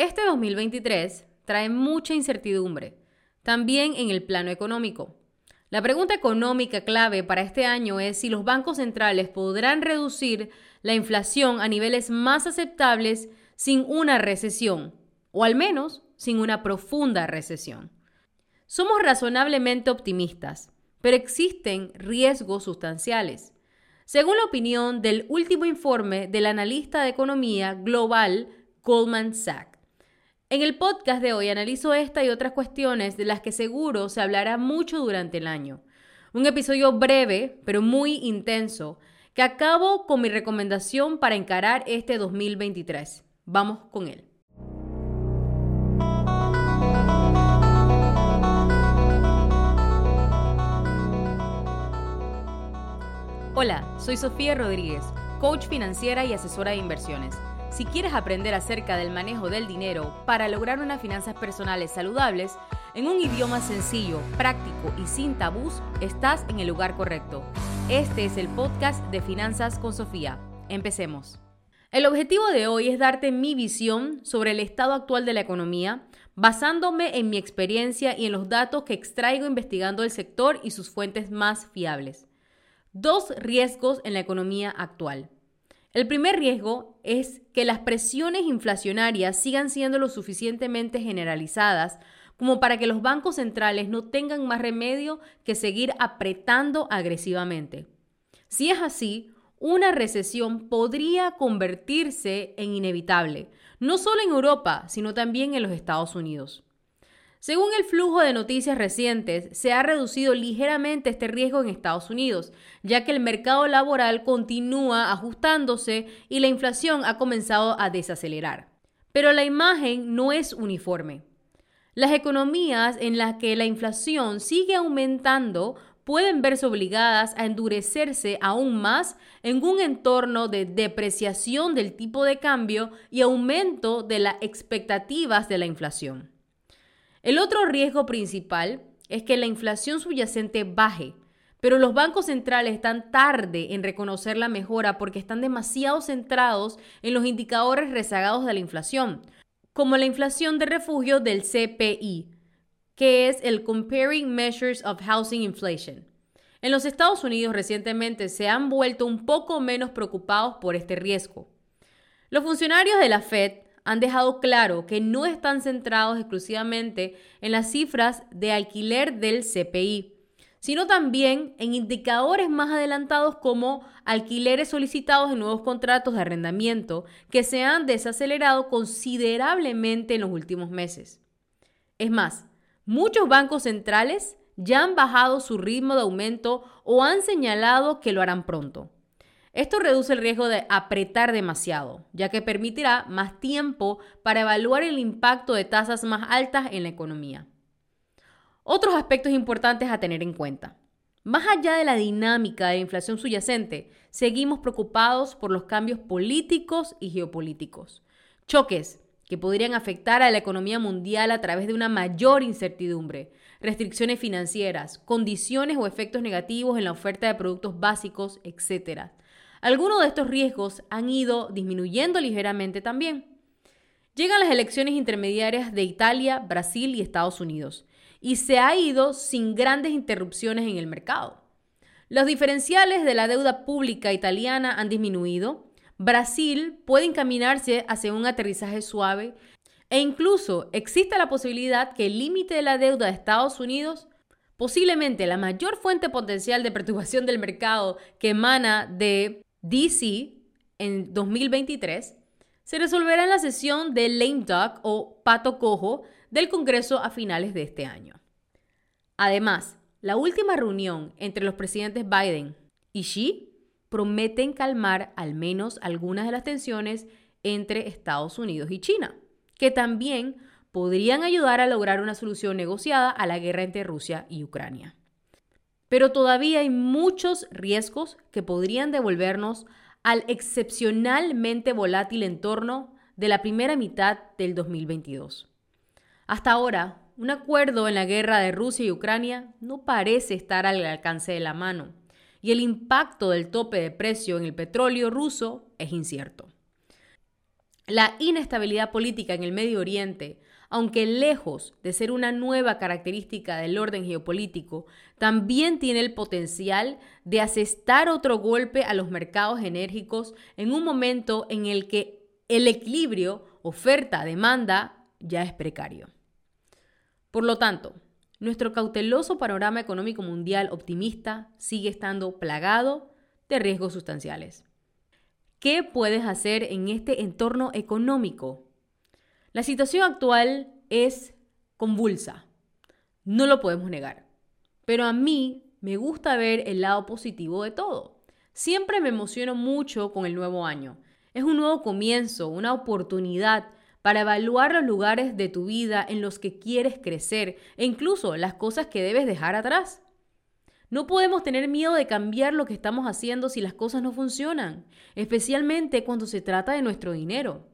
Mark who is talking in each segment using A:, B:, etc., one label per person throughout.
A: Este 2023 trae mucha incertidumbre, también en el plano económico. La pregunta económica clave para este año es si los bancos centrales podrán reducir la inflación a niveles más aceptables sin una recesión, o al menos sin una profunda recesión. Somos razonablemente optimistas, pero existen riesgos sustanciales. Según la opinión del último informe del analista de economía global Goldman Sachs. En el podcast de hoy analizo esta y otras cuestiones de las que seguro se hablará mucho durante el año. Un episodio breve, pero muy intenso, que acabo con mi recomendación para encarar este 2023. Vamos con él. Hola, soy Sofía Rodríguez, coach financiera y asesora de inversiones. Si quieres aprender acerca del manejo del dinero para lograr unas finanzas personales saludables, en un idioma sencillo, práctico y sin tabús, estás en el lugar correcto. Este es el podcast de Finanzas con Sofía. Empecemos. El objetivo de hoy es darte mi visión sobre el estado actual de la economía, basándome en mi experiencia y en los datos que extraigo investigando el sector y sus fuentes más fiables. Dos riesgos en la economía actual. El primer riesgo es que las presiones inflacionarias sigan siendo lo suficientemente generalizadas como para que los bancos centrales no tengan más remedio que seguir apretando agresivamente. Si es así, una recesión podría convertirse en inevitable, no solo en Europa, sino también en los Estados Unidos. Según el flujo de noticias recientes, se ha reducido ligeramente este riesgo en Estados Unidos, ya que el mercado laboral continúa ajustándose y la inflación ha comenzado a desacelerar. Pero la imagen no es uniforme. Las economías en las que la inflación sigue aumentando pueden verse obligadas a endurecerse aún más en un entorno de depreciación del tipo de cambio y aumento de las expectativas de la inflación. El otro riesgo principal es que la inflación subyacente baje, pero los bancos centrales están tarde en reconocer la mejora porque están demasiado centrados en los indicadores rezagados de la inflación, como la inflación de refugio del CPI, que es el Comparing Measures of Housing Inflation. En los Estados Unidos recientemente se han vuelto un poco menos preocupados por este riesgo. Los funcionarios de la Fed han dejado claro que no están centrados exclusivamente en las cifras de alquiler del CPI, sino también en indicadores más adelantados como alquileres solicitados en nuevos contratos de arrendamiento que se han desacelerado considerablemente en los últimos meses. Es más, muchos bancos centrales ya han bajado su ritmo de aumento o han señalado que lo harán pronto. Esto reduce el riesgo de apretar demasiado, ya que permitirá más tiempo para evaluar el impacto de tasas más altas en la economía. Otros aspectos importantes a tener en cuenta. Más allá de la dinámica de la inflación subyacente, seguimos preocupados por los cambios políticos y geopolíticos. Choques que podrían afectar a la economía mundial a través de una mayor incertidumbre, restricciones financieras, condiciones o efectos negativos en la oferta de productos básicos, etc. Algunos de estos riesgos han ido disminuyendo ligeramente también. Llegan las elecciones intermediarias de Italia, Brasil y Estados Unidos, y se ha ido sin grandes interrupciones en el mercado. Los diferenciales de la deuda pública italiana han disminuido, Brasil puede encaminarse hacia un aterrizaje suave e incluso existe la posibilidad que el límite de la deuda de Estados Unidos, posiblemente la mayor fuente potencial de perturbación del mercado que emana de DC en 2023 se resolverá en la sesión del lame duck o pato cojo del Congreso a finales de este año. Además, la última reunión entre los presidentes Biden y Xi prometen calmar al menos algunas de las tensiones entre Estados Unidos y China, que también podrían ayudar a lograr una solución negociada a la guerra entre Rusia y Ucrania. Pero todavía hay muchos riesgos que podrían devolvernos al excepcionalmente volátil entorno de la primera mitad del 2022. Hasta ahora, un acuerdo en la guerra de Rusia y Ucrania no parece estar al alcance de la mano y el impacto del tope de precio en el petróleo ruso es incierto. La inestabilidad política en el Medio Oriente, aunque lejos de ser una nueva característica del orden geopolítico, también tiene el potencial de asestar otro golpe a los mercados enérgicos en un momento en el que el equilibrio oferta-demanda ya es precario. Por lo tanto, nuestro cauteloso panorama económico mundial optimista sigue estando plagado de riesgos sustanciales. ¿Qué puedes hacer en este entorno económico? La situación actual es convulsa, no lo podemos negar, pero a mí me gusta ver el lado positivo de todo. Siempre me emociono mucho con el nuevo año. Es un nuevo comienzo, una oportunidad para evaluar los lugares de tu vida en los que quieres crecer e incluso las cosas que debes dejar atrás. No podemos tener miedo de cambiar lo que estamos haciendo si las cosas no funcionan, especialmente cuando se trata de nuestro dinero.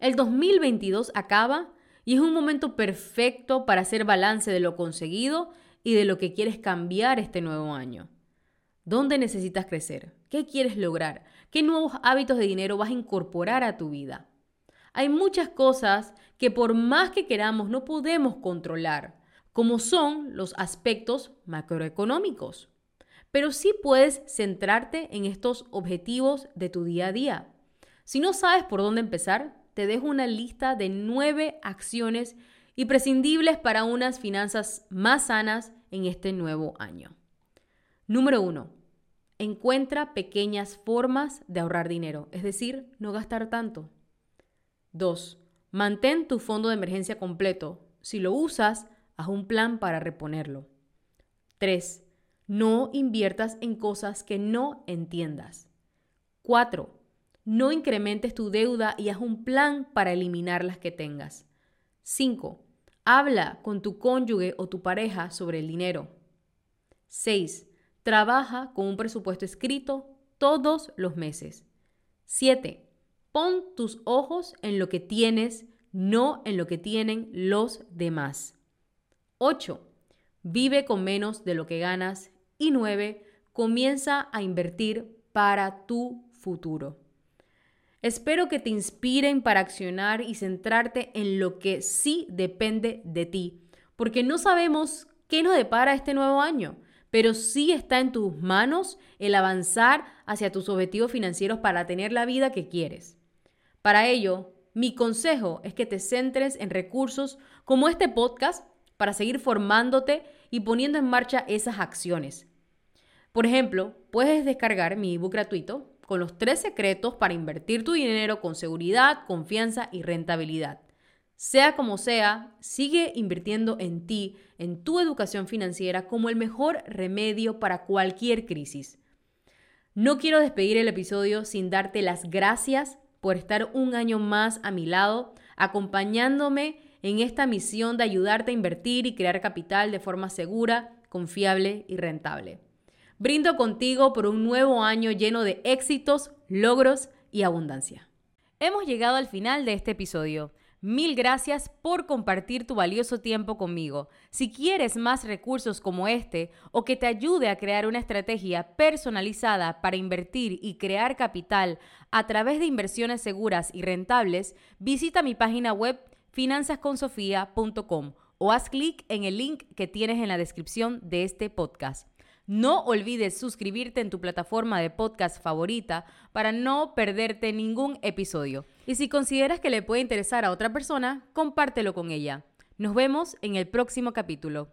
A: El 2022 acaba y es un momento perfecto para hacer balance de lo conseguido y de lo que quieres cambiar este nuevo año. ¿Dónde necesitas crecer? ¿Qué quieres lograr? ¿Qué nuevos hábitos de dinero vas a incorporar a tu vida? Hay muchas cosas que por más que queramos no podemos controlar como son los aspectos macroeconómicos. Pero sí puedes centrarte en estos objetivos de tu día a día. Si no sabes por dónde empezar, te dejo una lista de nueve acciones imprescindibles para unas finanzas más sanas en este nuevo año. Número uno, encuentra pequeñas formas de ahorrar dinero, es decir, no gastar tanto. Dos, mantén tu fondo de emergencia completo. Si lo usas, Haz un plan para reponerlo. 3. No inviertas en cosas que no entiendas. 4. No incrementes tu deuda y haz un plan para eliminar las que tengas. 5. Habla con tu cónyuge o tu pareja sobre el dinero. 6. Trabaja con un presupuesto escrito todos los meses. 7. Pon tus ojos en lo que tienes, no en lo que tienen los demás. 8. Vive con menos de lo que ganas. Y 9. Comienza a invertir para tu futuro. Espero que te inspiren para accionar y centrarte en lo que sí depende de ti, porque no sabemos qué nos depara este nuevo año, pero sí está en tus manos el avanzar hacia tus objetivos financieros para tener la vida que quieres. Para ello, mi consejo es que te centres en recursos como este podcast para seguir formándote y poniendo en marcha esas acciones. Por ejemplo, puedes descargar mi ebook gratuito con los tres secretos para invertir tu dinero con seguridad, confianza y rentabilidad. Sea como sea, sigue invirtiendo en ti, en tu educación financiera como el mejor remedio para cualquier crisis. No quiero despedir el episodio sin darte las gracias por estar un año más a mi lado, acompañándome en esta misión de ayudarte a invertir y crear capital de forma segura, confiable y rentable. Brindo contigo por un nuevo año lleno de éxitos, logros y abundancia. Hemos llegado al final de este episodio. Mil gracias por compartir tu valioso tiempo conmigo. Si quieres más recursos como este o que te ayude a crear una estrategia personalizada para invertir y crear capital a través de inversiones seguras y rentables, visita mi página web finanzasconsofía.com o haz clic en el link que tienes en la descripción de este podcast. No olvides suscribirte en tu plataforma de podcast favorita para no perderte ningún episodio. Y si consideras que le puede interesar a otra persona, compártelo con ella. Nos vemos en el próximo capítulo.